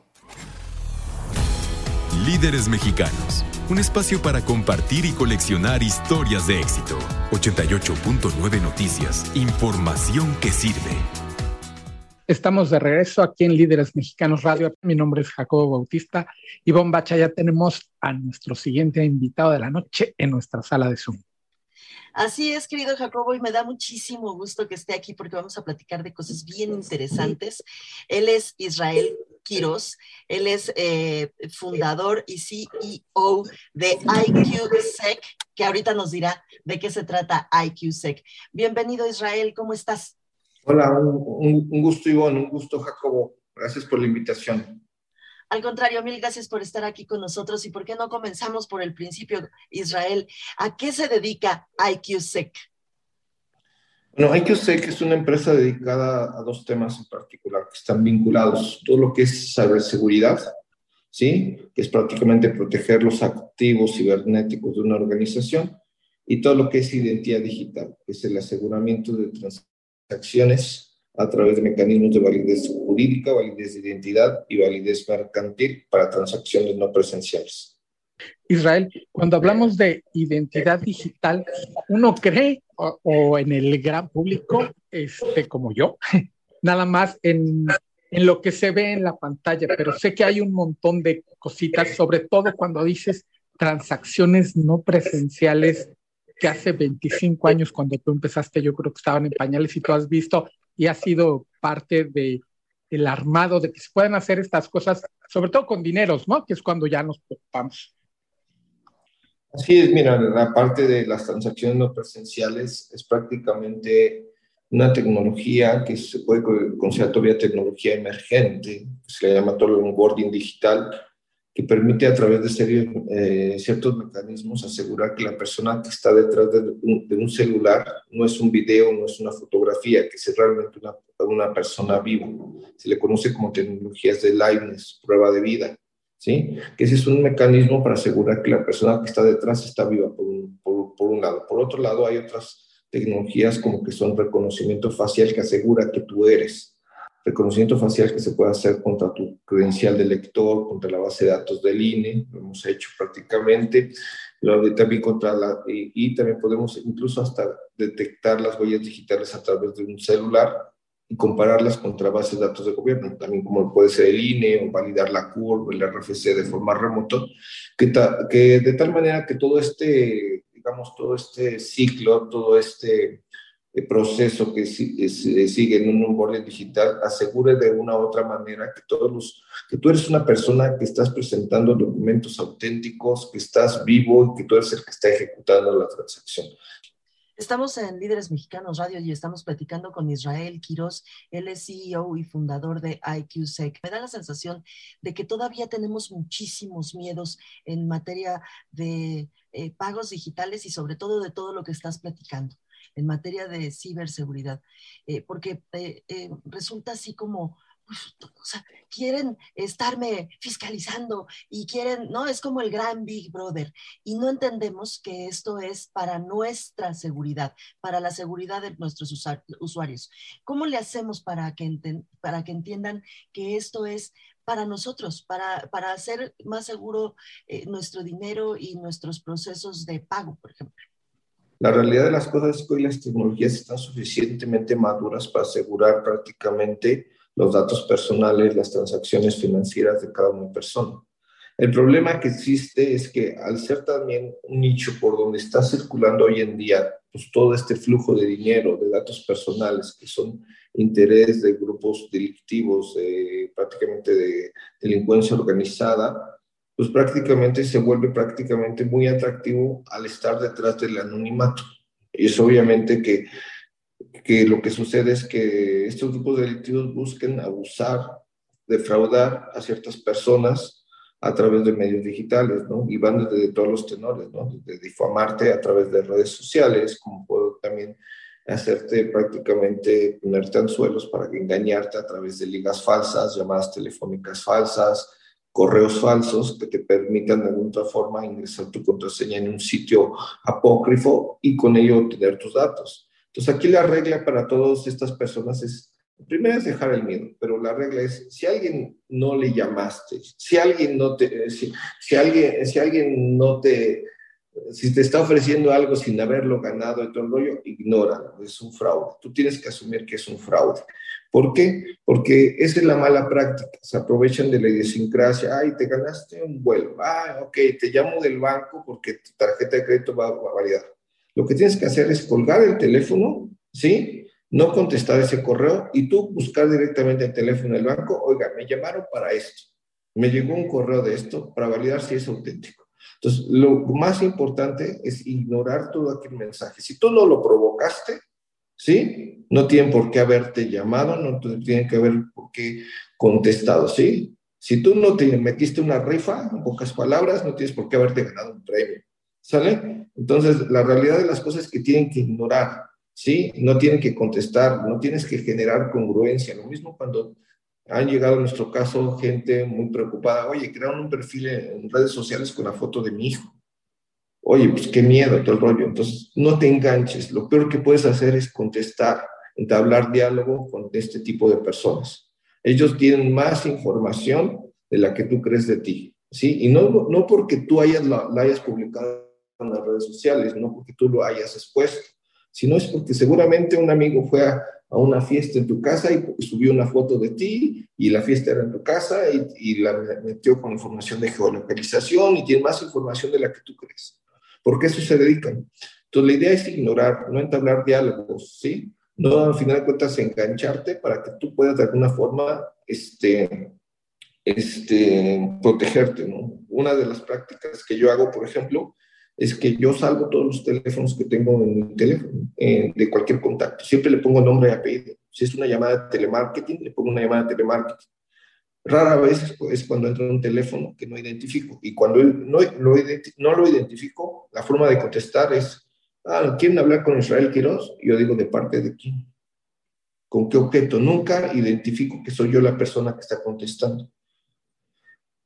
Líderes Mexicanos, un espacio para compartir y coleccionar historias de éxito. 88.9 Noticias, información que sirve. Estamos de regreso aquí en Líderes Mexicanos Radio. Mi nombre es Jacobo Bautista y Bombacha. Ya tenemos a nuestro siguiente invitado de la noche en nuestra sala de Zoom. Así es, querido Jacobo, y me da muchísimo gusto que esté aquí porque vamos a platicar de cosas bien interesantes. Él es Israel Quiros, él es eh, fundador y CEO de IQSec, que ahorita nos dirá de qué se trata IQSec. Bienvenido, Israel, ¿cómo estás? Hola, un, gusto Ivonne, un gusto Jacobo. Gracias por la invitación. Al contrario, mil gracias por estar aquí con nosotros y por qué no comenzamos por el principio, Israel. ¿A qué se dedica IQSec? Bueno, IQSec es una empresa dedicada a dos temas en particular que están vinculados. Todo lo que es ciberseguridad, ¿sí? que es prácticamente proteger los activos cibernéticos de una organización, y todo lo que es identidad digital, que es el aseguramiento de transacciones acciones a través de mecanismos de validez jurídica, validez de identidad y validez mercantil para transacciones no presenciales. Israel, cuando hablamos de identidad digital, uno cree, o, en el gran público, este, como yo, nada más en, en lo que se ve en la pantalla, pero sé que hay un montón de cositas, sobre todo cuando dices transacciones no presenciales que hace 25 años cuando tú empezaste, yo creo que estaban en pañales y tú has visto y ha sido parte de el armado de que se pueden hacer estas cosas, sobre todo con dineros, ¿no? Que es cuando ya nos preocupamos. Así es, mira, la parte de las transacciones no presenciales es prácticamente una tecnología que se puede considerar todavía tecnología emergente, se le llama todo el onboarding digital, que permite a través de serie, eh, ciertos mecanismos asegurar que la persona que está detrás de un, celular no es un video, no es una fotografía, que es realmente una, una persona viva. Se le conoce como tecnologías de liveness, prueba de vida, ¿sí? Que ese es un mecanismo para asegurar que la persona que está detrás está viva, por un, por un lado. Por otro lado, hay otras tecnologías como que son reconocimiento facial que asegura que tú eres reconocimiento facial que se puede hacer contra tu credencial de lector, contra la base de datos del INE, lo hemos hecho prácticamente, también contra la, y, también podemos incluso hasta detectar las huellas digitales a través de un celular y compararlas contra bases de datos de gobierno, también como puede ser el INE o validar la CURV, el RFC de forma remoto, que, que de tal manera que todo este, digamos, todo este ciclo, todo este proceso que sigue en un onboarding digital asegure de una u otra manera que todos los que tú eres una persona que estás presentando documentos auténticos, que estás vivo y que tú eres el que está ejecutando la transacción. Estamos en Líderes Mexicanos Radio y estamos platicando con Israel Quiroz. Él es CEO y fundador de IQSec. Me da la sensación de que todavía tenemos muchísimos miedos en materia de eh, pagos digitales y sobre todo de todo lo que estás platicando en materia de ciberseguridad, eh, porque eh, resulta así como o sea, quieren estarme fiscalizando y quieren, ¿no? Es como el gran Big Brother. Y no entendemos que esto es para nuestra seguridad, para la seguridad de nuestros usuarios. ¿Cómo le hacemos para que, para que entiendan que esto es para nosotros, para, para hacer más seguro eh, nuestro dinero y nuestros procesos de pago, por ejemplo? La realidad de las cosas es que hoy las tecnologías están suficientemente maduras para asegurar prácticamente los datos personales, las transacciones financieras de cada una persona. El problema que existe es que al ser también un nicho por donde está circulando hoy en día pues, todo este flujo de dinero, de datos personales, que son interés de grupos delictivos, prácticamente de delincuencia organizada, pues prácticamente se vuelve prácticamente muy atractivo al estar detrás del anonimato. Y es obviamente que que lo que sucede es que estos grupos delictivos busquen abusar, defraudar a ciertas personas a través de medios digitales, ¿no? Y van desde todos los tenores, ¿no? Desde difamarte a través de redes sociales, como puedo también hacerte prácticamente ponerte anzuelos para engañarte a través de ligas falsas, llamadas telefónicas falsas, correos falsos que te permitan de alguna forma ingresar tu contraseña en un sitio apócrifo y con ello obtener tus datos. Entonces aquí la regla para todas estas personas es, primero es dejar el miedo, pero la regla es, si alguien no le llamaste, si alguien no te, si, alguien, si alguien no te, si te está ofreciendo algo sin haberlo ganado y todo el rollo, ignora, es un fraude. Tú tienes que asumir que es un fraude. ¿Por qué? Porque esa es la mala práctica. Se aprovechan de la idiosincrasia. Ay, te ganaste un vuelo. Ah, ok, te llamo del banco porque tu tarjeta de crédito va, a validar. Lo que tienes que hacer es colgar el teléfono, ¿sí? No contestar ese correo y tú buscar directamente el teléfono del banco, oiga, me llamaron para esto, me llegó un correo de esto para validar si es auténtico. Entonces, lo más importante es ignorar todo aquel mensaje. Si tú no lo provocaste, ¿sí? No tienen por qué haberte llamado, no tienen que haber por qué contestado, ¿sí? Si tú no te metiste una rifa, en pocas palabras, no tienes por qué haberte ganado un premio. ¿Sale? Entonces, la realidad de las cosas es que tienen que ignorar, ¿sí? No tienen que contestar, no tienes que generar congruencia. Lo mismo cuando han llegado en nuestro caso gente muy preocupada, oye, crearon un perfil en redes sociales con la foto de mi hijo. Oye, pues qué miedo, todo el rollo. Entonces, no te enganches. Lo peor que puedes hacer es contestar, entablar diálogo con este tipo de personas. Ellos tienen más información de la que tú crees de ti, ¿sí? Y no, no porque tú hayas, la hayas publicado en las redes sociales, no porque tú lo hayas expuesto, sino es porque seguramente un amigo fue a, una fiesta en tu casa y subió una foto de ti y la fiesta era en tu casa y, y, la metió con información de geolocalización y tiene más información de la que tú crees. ¿Por qué eso se dedican? Entonces la idea es ignorar, no entablar diálogos, ¿sí? No al final de cuentas engancharte para que tú puedas de alguna forma este, este, protegerte, ¿no? Una de las prácticas que yo hago, por ejemplo, es que yo salvo todos los teléfonos que tengo en mi teléfono, eh, de cualquier contacto. Siempre le pongo nombre y apellido. Si es una llamada de telemarketing, le pongo una llamada de telemarketing. Rara vez es cuando entra un teléfono que no identifico. Y cuando no lo, no lo identifico, la forma de contestar es, ah, ¿quieren hablar con Israel Quiroz? Yo digo, ¿de parte de quién? ¿Con qué objeto? Nunca identifico que soy yo la persona que está contestando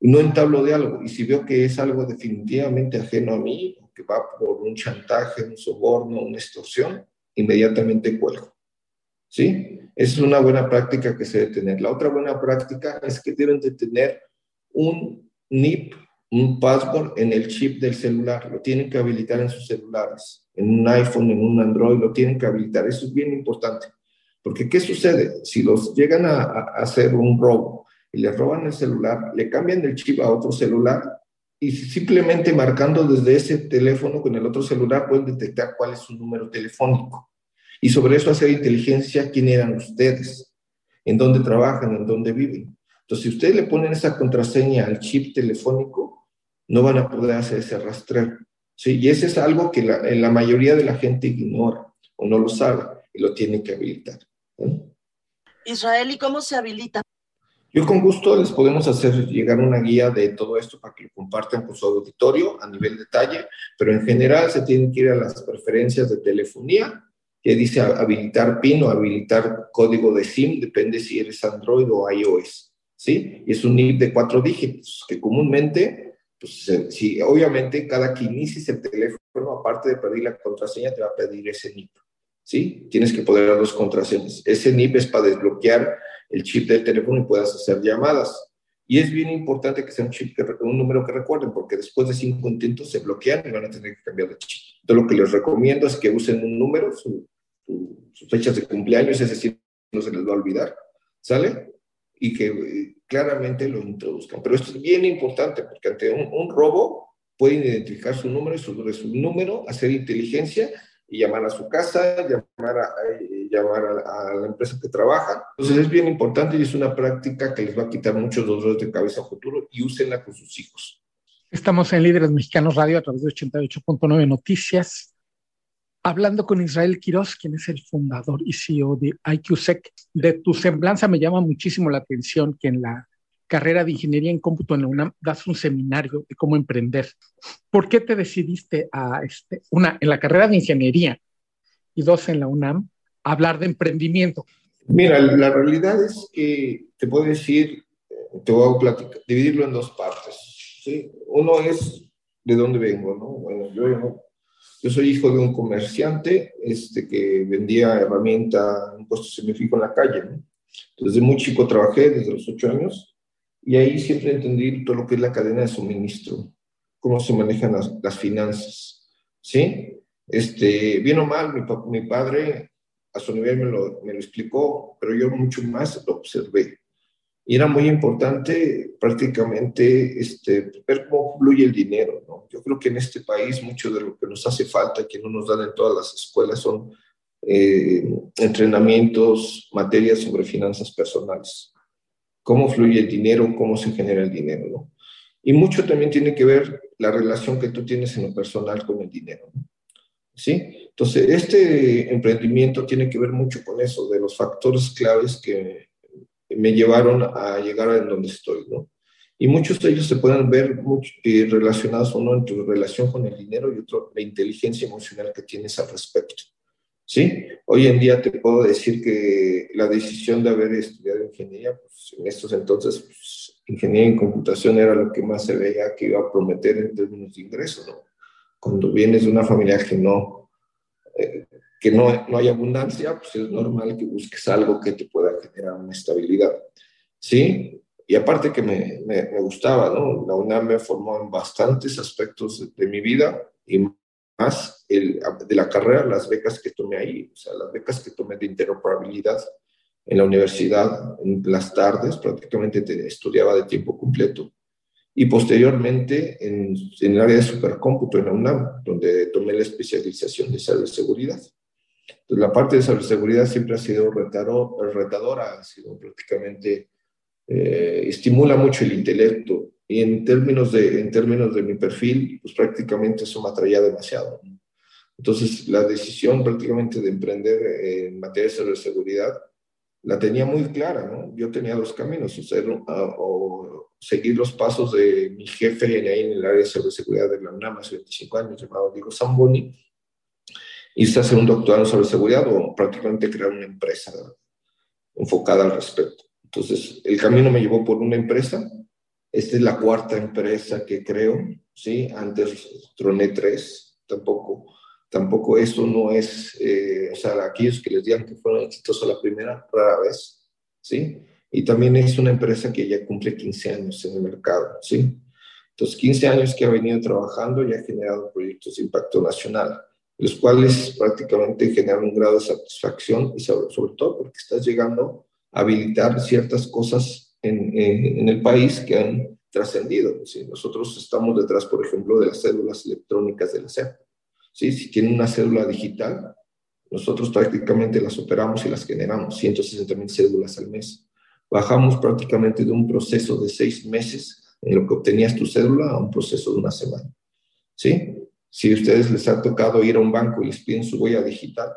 no entablo diálogo. Y si veo que es algo definitivamente ajeno a mí, que va por un chantaje, un soborno, una extorsión, inmediatamente cuelgo. ¿Sí? Esa es una buena práctica que se debe tener. La otra buena práctica es que deben de tener un NIP, un password en el chip del celular. Lo tienen que habilitar en sus celulares, en un iPhone, en un Android, lo tienen que habilitar. Eso es bien importante. Porque ¿qué sucede? Si los llegan a, a hacer un robo y le roban el celular, le cambian el chip a otro celular, y simplemente marcando desde ese teléfono con el otro celular pueden detectar cuál es su número telefónico. Y sobre eso hacer inteligencia, quién eran ustedes, en dónde trabajan, en dónde viven. Entonces, si ustedes le ponen esa contraseña al chip telefónico, no van a poder hacer ese rastreo. ¿sí? Y ese es algo que la, la mayoría de la gente ignora o no lo sabe y lo tiene que habilitar. Israel, ¿y cómo se habilita? Yo con gusto les podemos hacer llegar una guía de todo esto para que lo compartan con su auditorio a nivel detalle, pero en general se tienen que ir a las preferencias de telefonía, que dice habilitar PIN o habilitar código de SIM, depende si eres Android o iOS, ¿sí? Y es un NIP de cuatro dígitos, que comúnmente, pues si obviamente cada que inicies el teléfono, aparte de pedir la contraseña, te va a pedir ese NIP, ¿sí? Tienes que poner dos contraseñas. Ese NIP es para desbloquear el chip del teléfono y puedas hacer llamadas. Y es bien importante que sea un chip, que, un número que recuerden, porque después de cinco intentos se bloquean y van a tener que cambiar de chip. Entonces, lo que les recomiendo es que usen un número, sus fechas de cumpleaños, es decir, no se les va a olvidar, ¿sale? Y que eh, claramente lo introduzcan. Pero esto es bien importante, porque ante un, un robo pueden identificar su número y sobre su número hacer inteligencia y llamar a su casa, llamar a, eh, llamar a, la empresa que trabaja. Entonces es bien importante y es una práctica que les va a quitar muchos dolores de cabeza a futuro y úsenla con sus hijos. Estamos en Líderes Mexicanos Radio a través de 88.9 Noticias, hablando con Israel Quiroz, quien es el fundador y CEO de IQSEC. De tu semblanza me llama muchísimo la atención que en la carrera de ingeniería en cómputo en la UNAM das un seminario de cómo emprender. ¿Por qué te decidiste a este, una en la carrera de ingeniería y dos en la UNAM hablar de emprendimiento? Mira, la realidad es que te puedo decir, te voy a platicar, dividirlo en dos partes. ¿sí? Uno es de dónde vengo, ¿no? Bueno, yo, yo soy hijo de un comerciante este, que vendía herramienta en puesto semifijo en la calle. ¿no? Desde muy chico trabajé, desde los ocho años, y ahí siempre entendí todo lo que es la cadena de suministro, cómo se manejan las, finanzas, ¿sí? Este, bien o mal, mi, mi padre a su nivel me lo, me lo, explicó, pero yo mucho más lo observé. Y era muy importante prácticamente este, ver cómo fluye el dinero. ¿no? Yo creo que en este país mucho de lo que nos hace falta, que no nos dan en todas las escuelas, son eh, entrenamientos, materias sobre finanzas personales cómo fluye el dinero, cómo se genera el dinero, ¿no? Y mucho también tiene que ver la relación que tú tienes en lo personal con el dinero, ¿no? ¿Sí? Entonces, este emprendimiento tiene que ver mucho con eso, de los factores claves que me llevaron a llegar a donde estoy, ¿no? Y muchos de ellos se pueden ver eh, relacionados uno en tu relación con el dinero y otro la inteligencia emocional que tienes al respecto. ¿sí? Hoy en día te puedo decir que la decisión de haber estudiado ingeniería, pues en estos entonces, pues, ingeniería en computación era lo que más se veía que iba a prometer en términos de ingresos, ¿no? Cuando vienes de una familia que no, eh, que no, no hay abundancia, pues es normal que busques algo que te pueda generar una estabilidad, ¿sí? Y aparte que me, me, me gustaba, ¿no? La UNAM me formó en bastantes aspectos de, de mi vida y más el, de la carrera, las becas que tomé ahí, o sea, las becas que tomé de interoperabilidad en la universidad, en las tardes, prácticamente te, estudiaba de tiempo completo. Y posteriormente en, en, el área de supercómputo en la UNAM, donde tomé la especialización de ciberseguridad. La parte de ciberseguridad siempre ha sido retadora, ha sido prácticamente, eh, estimula mucho el intelecto, y en términos de, en términos de mi perfil, pues prácticamente eso me atraía demasiado. Entonces, la decisión prácticamente de emprender en materia de seguridad la tenía muy clara, ¿no? Yo tenía dos caminos, o, o seguir los pasos de mi jefe en el área de ciberseguridad de la UNAM hace 25 años, llamado Diego Zamboni, y hacer un doctorado en ciberseguridad o prácticamente crear una empresa enfocada al respecto. Entonces, el camino me llevó por una empresa esta es la cuarta empresa que creo, ¿sí? Antes troné tres, tampoco, tampoco esto no es, eh, o sea, aquellos que les digan que fueron exitosos la primera, rara vez, ¿sí? Y también es una empresa que ya cumple 15 años en el mercado, ¿sí? Entonces, 15 años que ha venido trabajando y ha generado proyectos de impacto nacional, los cuales prácticamente generan un grado de satisfacción y sobre, todo porque estás llegando a habilitar ciertas cosas en, el país que han trascendido. ¿sí? Nosotros estamos detrás, por ejemplo, de las cédulas electrónicas de la SEP. ¿sí? Si tienen una cédula digital, nosotros prácticamente las operamos y las generamos, 160 mil cédulas al mes. Bajamos prácticamente de un proceso de seis meses en lo que obtenías tu cédula a un proceso de una semana. ¿Sí? Si ustedes les ha tocado ir a un banco y les piden su huella digital,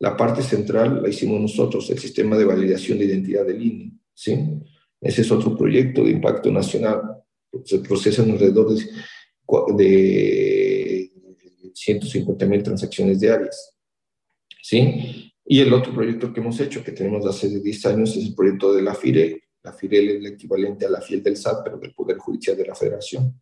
la parte central la hicimos nosotros, el sistema de validación de identidad del INE. ¿sí? Ese es otro proyecto de impacto nacional. Se procesan alrededor de, de 150 mil transacciones diarias. ¿sí? Y el otro proyecto que hemos hecho, que tenemos hace 10 años, es el proyecto de la FIREL. La FIREL es el equivalente a la FIEL del SAT, pero del Poder Judicial de la Federación,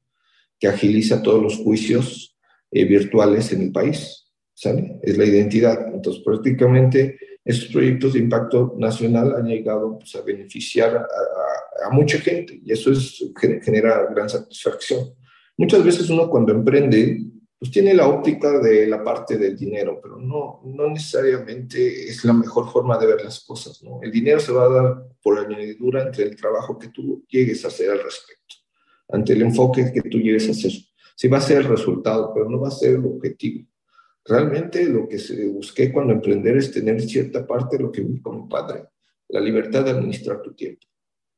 que agiliza todos los juicios eh, virtuales en el país. ¿sale? Es la identidad. Entonces, prácticamente, esos proyectos de impacto nacional han llegado pues, a beneficiar a, mucha gente y eso es, genera gran satisfacción. Muchas veces uno cuando emprende, pues tiene la óptica de la parte del dinero, pero no, no necesariamente es la mejor forma de ver las cosas. ¿no? El dinero se va a dar por añadidura entre el trabajo que tú llegues a hacer al respecto, ante el enfoque que tú llegues a hacer sí va a ser el resultado, pero no va a ser el objetivo. Realmente lo que busqué cuando emprender es tener cierta parte de lo que vi como padre, la libertad de administrar tu tiempo,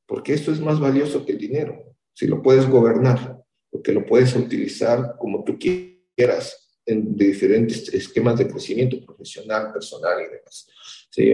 porque esto es más valioso que el dinero, si lo puedes gobernar, porque lo puedes utilizar como tú quieras en diferentes esquemas de crecimiento profesional, personal y demás.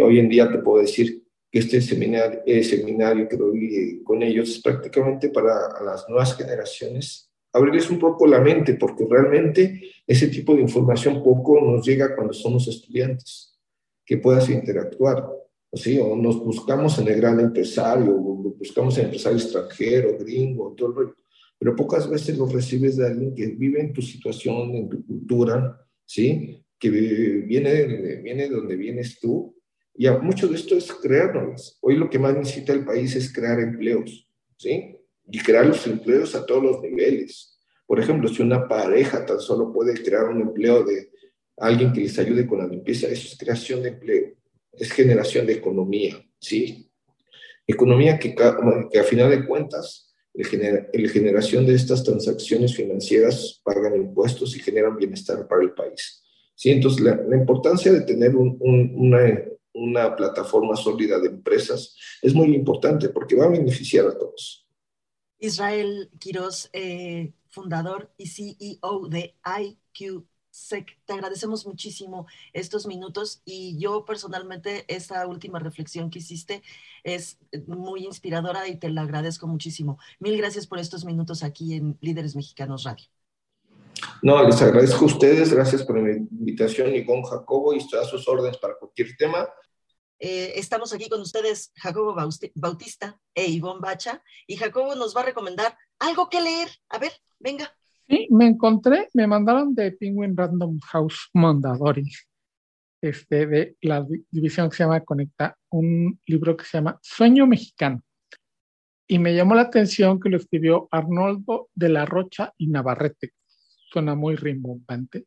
Hoy en día te puedo decir que este seminario, el seminario que doy con ellos es prácticamente para las nuevas generaciones abrirles un poco la mente, porque realmente ese tipo de información poco nos llega cuando somos estudiantes, que puedas interactuar. ¿sí? O nos buscamos en el gran empresario, o buscamos en empresario extranjero, gringo, todo el rollo. Pero pocas veces lo recibes de alguien que vive en tu situación, en tu cultura, ¿sí? que viene, viene de donde vienes tú. Y mucho de esto es crearnos. Hoy lo que más necesita el país es crear empleos, ¿sí? Y crear los empleos a todos los niveles. Por ejemplo, si una pareja tan solo puede crear un empleo de alguien que les ayude con la limpieza, eso es creación de empleo, es generación de economía, ¿sí? Economía que, que a final de cuentas, la generación de estas transacciones financieras pagan impuestos y generan bienestar para el país. ¿sí? Entonces, la, la importancia de tener un, un, una, una plataforma sólida de empresas es muy importante porque va a beneficiar a todos. Israel Quiroz, eh, fundador y CEO de IQSEC. Te agradecemos muchísimo estos minutos y yo personalmente esta última reflexión que hiciste es muy inspiradora y te la agradezco muchísimo. Mil gracias por estos minutos aquí en Líderes Mexicanos Radio. No, les agradezco a ustedes, gracias por la invitación y con Jacobo y estoy a sus órdenes para cualquier tema. Eh, estamos aquí con ustedes, Jacobo Bautista e Ivonne Bacha, y Jacobo nos va a recomendar algo que leer. A ver, venga. Sí, me encontré, me mandaron de Penguin Random House Mondadori, este, de la división que se llama Conecta, un libro que se llama Sueño Mexicano. Y me llamó la atención que lo escribió Arnoldo de la Rocha y Navarrete. Suena muy rimbombante.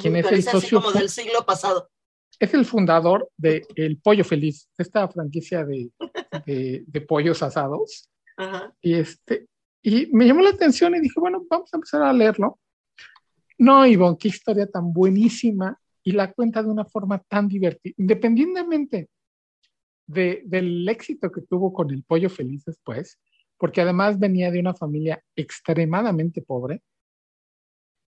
¿Quién es el socio? como del siglo pasado es el fundador de El Pollo Feliz, esta franquicia de, de, pollos asados. Y, este, y me llamó la atención y dije, bueno, vamos a empezar a leerlo. No, Ivonne, qué historia tan buenísima y la cuenta de una forma tan divertida, independientemente de, del éxito que tuvo con el pollo feliz después, porque además venía de una familia extremadamente pobre,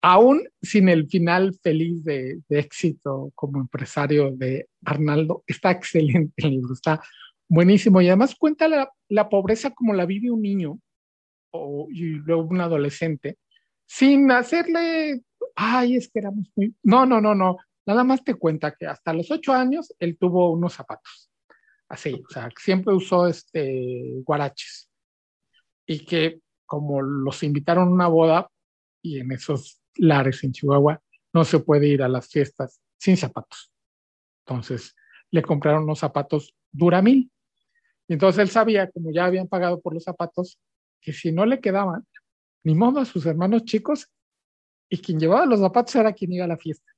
aún sin el final feliz de, éxito como empresario de Arnaldo, está excelente el libro, está buenísimo. Y además cuenta la, pobreza como la vive un niño o, y luego un adolescente, sin hacerle, ay, es que éramos muy... No, no, no, no, nada más te cuenta que hasta los ocho años él tuvo unos zapatos, así, o sea, siempre usó este, guaraches. Y que como los invitaron a una boda y en esos Lares, en Chihuahua, no se puede ir a las fiestas sin zapatos. Entonces le compraron unos zapatos Duramil. Y entonces él sabía, como ya habían pagado por los zapatos, que si no le quedaban, ni modo a sus hermanos chicos, y quien llevaba los zapatos era quien iba a la fiesta.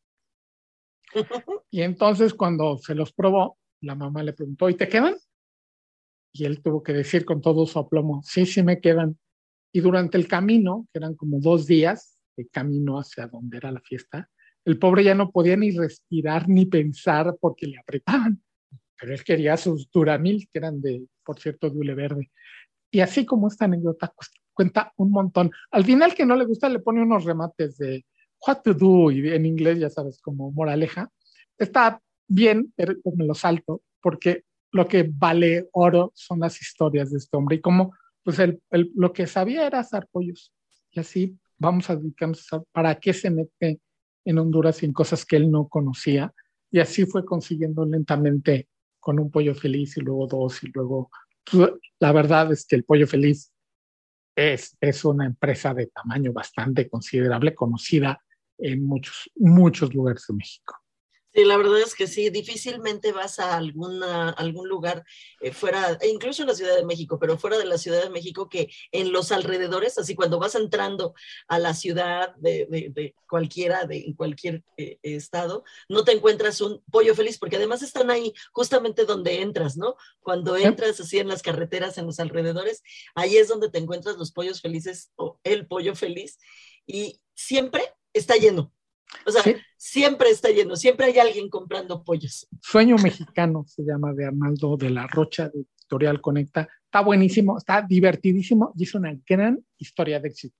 Y entonces cuando se los probó, la mamá le preguntó, ¿y te quedan? Y él tuvo que decir con todo su aplomo, sí, sí me quedan. Y durante el camino, que eran como dos días, de camino hacia donde era la fiesta, el pobre ya no podía ni respirar ni pensar porque le apretaban. Pero él quería sus Duramil, que eran de, por cierto, dule verde. Y así como esta anécdota cuenta un montón. Al final, que no le gusta, le pone unos remates de what to do, y en inglés ya sabes, como moraleja, está bien, pero me lo salto, porque lo que vale oro son las historias de este hombre y como pues el, lo que sabía era hacer pollos. Y así vamos a dedicarnos a para qué se mete en Honduras en cosas que él no conocía. Y así fue consiguiendo lentamente con un pollo feliz y luego dos y luego... Pues, la verdad es que el pollo feliz es, es una empresa de tamaño bastante considerable, conocida en muchos, muchos lugares de México. Sí, la verdad es que sí, difícilmente vas a alguna, algún lugar eh, fuera, e incluso en la Ciudad de México, pero fuera de la Ciudad de México, que en los alrededores, así cuando vas entrando a la ciudad de, de, cualquiera, de cualquier eh, estado, no te encuentras un pollo feliz, porque además están ahí justamente donde entras, ¿no? Cuando entras así en las carreteras, en los alrededores, ahí es donde te encuentras los pollos felices o el pollo feliz, y siempre está lleno o sea, siempre está lleno, siempre hay alguien comprando pollos. Sueño Mexicano se llama de Arnaldo de la Rocha de Editorial Conecta. Está buenísimo, está divertidísimo y es una gran historia de éxito.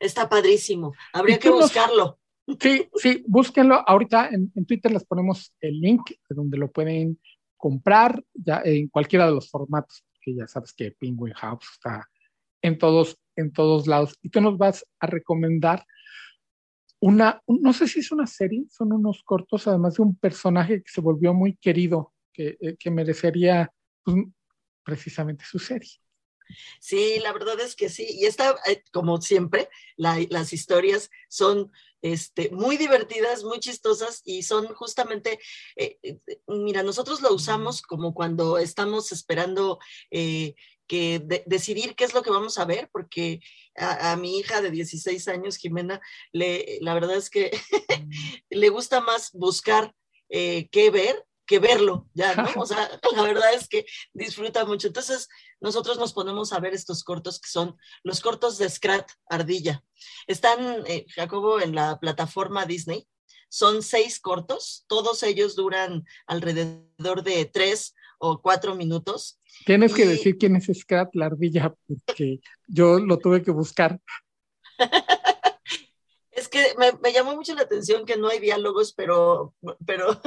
Está padrísimo, habría que buscarlo. sí, sí, búsquenlo. Ahorita en, Twitter les ponemos el link de donde lo pueden comprar ya en cualquiera de los formatos, que ya sabes que Penguin House está en todos, en todos lados. Y tú nos vas a recomendar una, no sé si es una serie, son unos cortos, además de un personaje que se volvió muy querido, que, eh, merecería pues, precisamente su serie. Sí, la verdad es que sí. Y está, eh, como siempre, las historias son este, muy divertidas, muy chistosas y son justamente, eh, mira, nosotros lo usamos como cuando estamos esperando que decidir qué es lo que vamos a ver, porque a, mi hija de 16 años, Jimena, le, la verdad es que le gusta más buscar eh, qué ver que verlo, ya, ¿no? O sea, la verdad es que disfruta mucho. Entonces, nosotros nos ponemos a ver estos cortos que son los cortos de Scrat Ardilla. Están, eh, Jacobo, en la plataforma Disney. Son seis cortos, todos ellos duran alrededor de tres o cuatro minutos. Tienes que decir quién es Scrat la ardilla, porque yo lo tuve que buscar. es que me, llamó mucho la atención que no hay diálogos, pero, pero,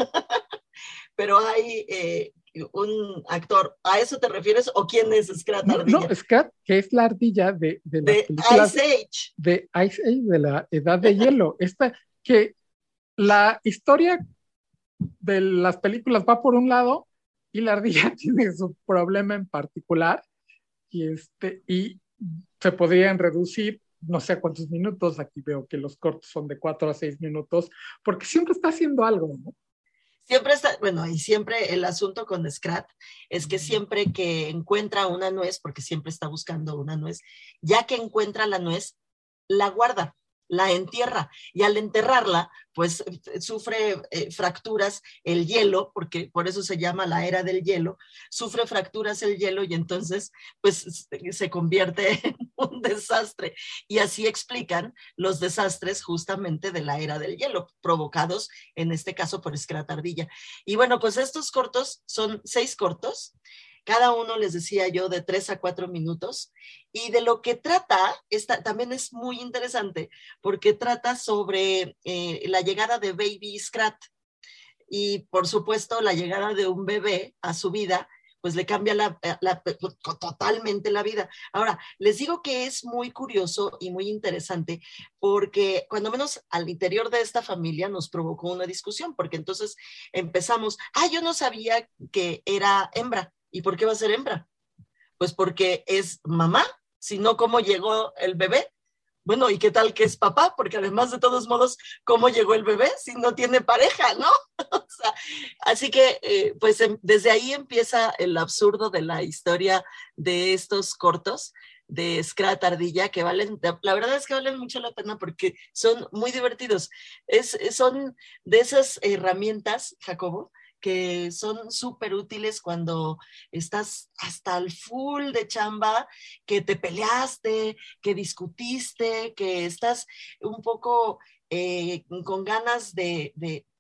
pero hay eh, un actor. ¿A eso te refieres o quién es Scrat la ardilla? No, Scrat, que es la ardilla de, de, Ice Age. De Ice Age, de la edad de hielo. Esta, que la historia de las películas va por un lado y la ardilla tiene su problema en particular y, este, y se podrían reducir no sé a cuántos minutos, aquí veo que los cortos son de cuatro a seis minutos, porque siempre está haciendo algo, ¿no? Siempre está, bueno, y siempre el asunto con Scrat es que siempre que encuentra una nuez, porque siempre está buscando una nuez, ya que encuentra la nuez, la guarda la entierra y al enterrarla, pues sufre eh, fracturas el hielo, porque por eso se llama la era del hielo, sufre fracturas el hielo y entonces pues se convierte en un desastre. Y así explican los desastres justamente de la era del hielo, provocados en este caso por escratardilla. Y bueno, pues estos cortos son seis cortos cada uno les decía yo de tres a cuatro minutos. Y de lo que trata, esta, también es muy interesante porque trata sobre eh, la llegada de Baby Scrat y por supuesto la llegada de un bebé a su vida pues le cambia la, eh, totalmente la vida. Ahora, les digo que es muy curioso y muy interesante porque cuando menos al interior de esta familia nos provocó una discusión, porque entonces empezamos, ah, yo no sabía que era hembra. ¿Y por qué va a ser hembra? Pues porque es mamá, si no, ¿cómo llegó el bebé? Bueno, ¿y qué tal que es papá? Porque además de todos modos, ¿cómo llegó el bebé si no tiene pareja, no? así que, eh, pues em, desde ahí empieza el absurdo de la historia de estos cortos de Scrat Ardilla que valen, la verdad es que valen mucho la pena porque son muy divertidos. Es, son de esas herramientas, Jacobo, que son súper útiles cuando estás hasta el full de chamba, que te peleaste, que discutiste, que estás un poco eh, con ganas de,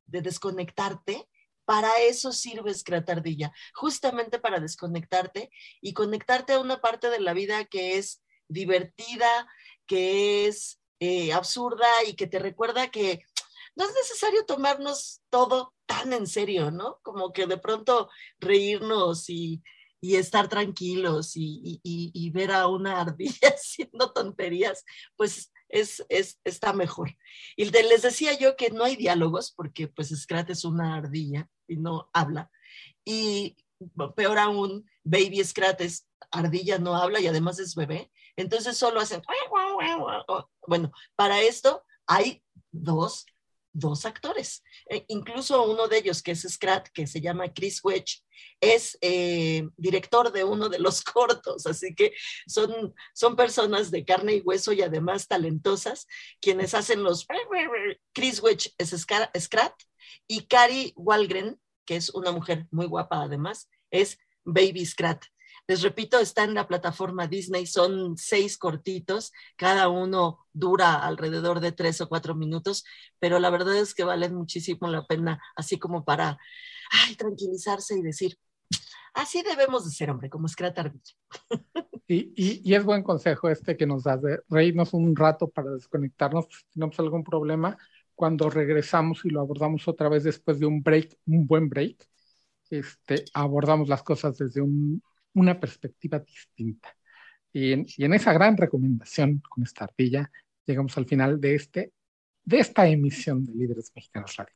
desconectarte. Para eso sirve Scratardilla, justamente para desconectarte y conectarte a una parte de la vida que es divertida, que es eh, absurda y que te recuerda que no es necesario tomarnos todo tan en serio, ¿no? Como que de pronto reírnos y, estar tranquilos y, ver a una ardilla haciendo tonterías, pues es, está mejor. Y les decía yo que no hay diálogos porque pues Scrat es una ardilla y no habla. Y peor aún, Baby Scrat es ardilla, no habla y además es bebé. Entonces solo hacen... Bueno, para esto hay dos dos actores. Eh, incluso uno de ellos, que es Scrat, que se llama Chris Wedge, es eh, director de uno de los cortos, así que son, son personas de carne y hueso y además talentosas quienes hacen los... Chris Wedge es Scrat y Cari Walgren, que es una mujer muy guapa además, es Baby Scrat. Les repito, está en la plataforma Disney, son seis cortitos, cada uno dura alrededor de tres o cuatro minutos, pero la verdad es que valen muchísimo la pena, así como para tranquilizarse y decir, así debemos de ser, hombre, como es Y, y, y, es buen consejo este que nos das de reírnos un rato para desconectarnos si tenemos algún problema. Cuando regresamos y lo abordamos otra vez después de un break, un buen break, este, abordamos las cosas desde un, una perspectiva distinta. Y en, esa gran recomendación con esta ardilla, llegamos al final de, este, de esta emisión de Líderes Mexicanos Radio.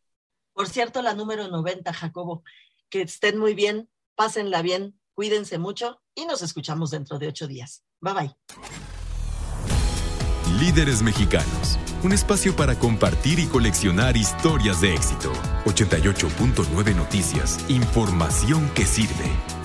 Por cierto, la número 90, Jacobo. Que estén muy bien, pásenla bien, cuídense mucho y nos escuchamos dentro de ocho días. Bye bye. Líderes Mexicanos, un espacio para compartir y coleccionar historias de éxito. 88.9 Noticias, información que sirve.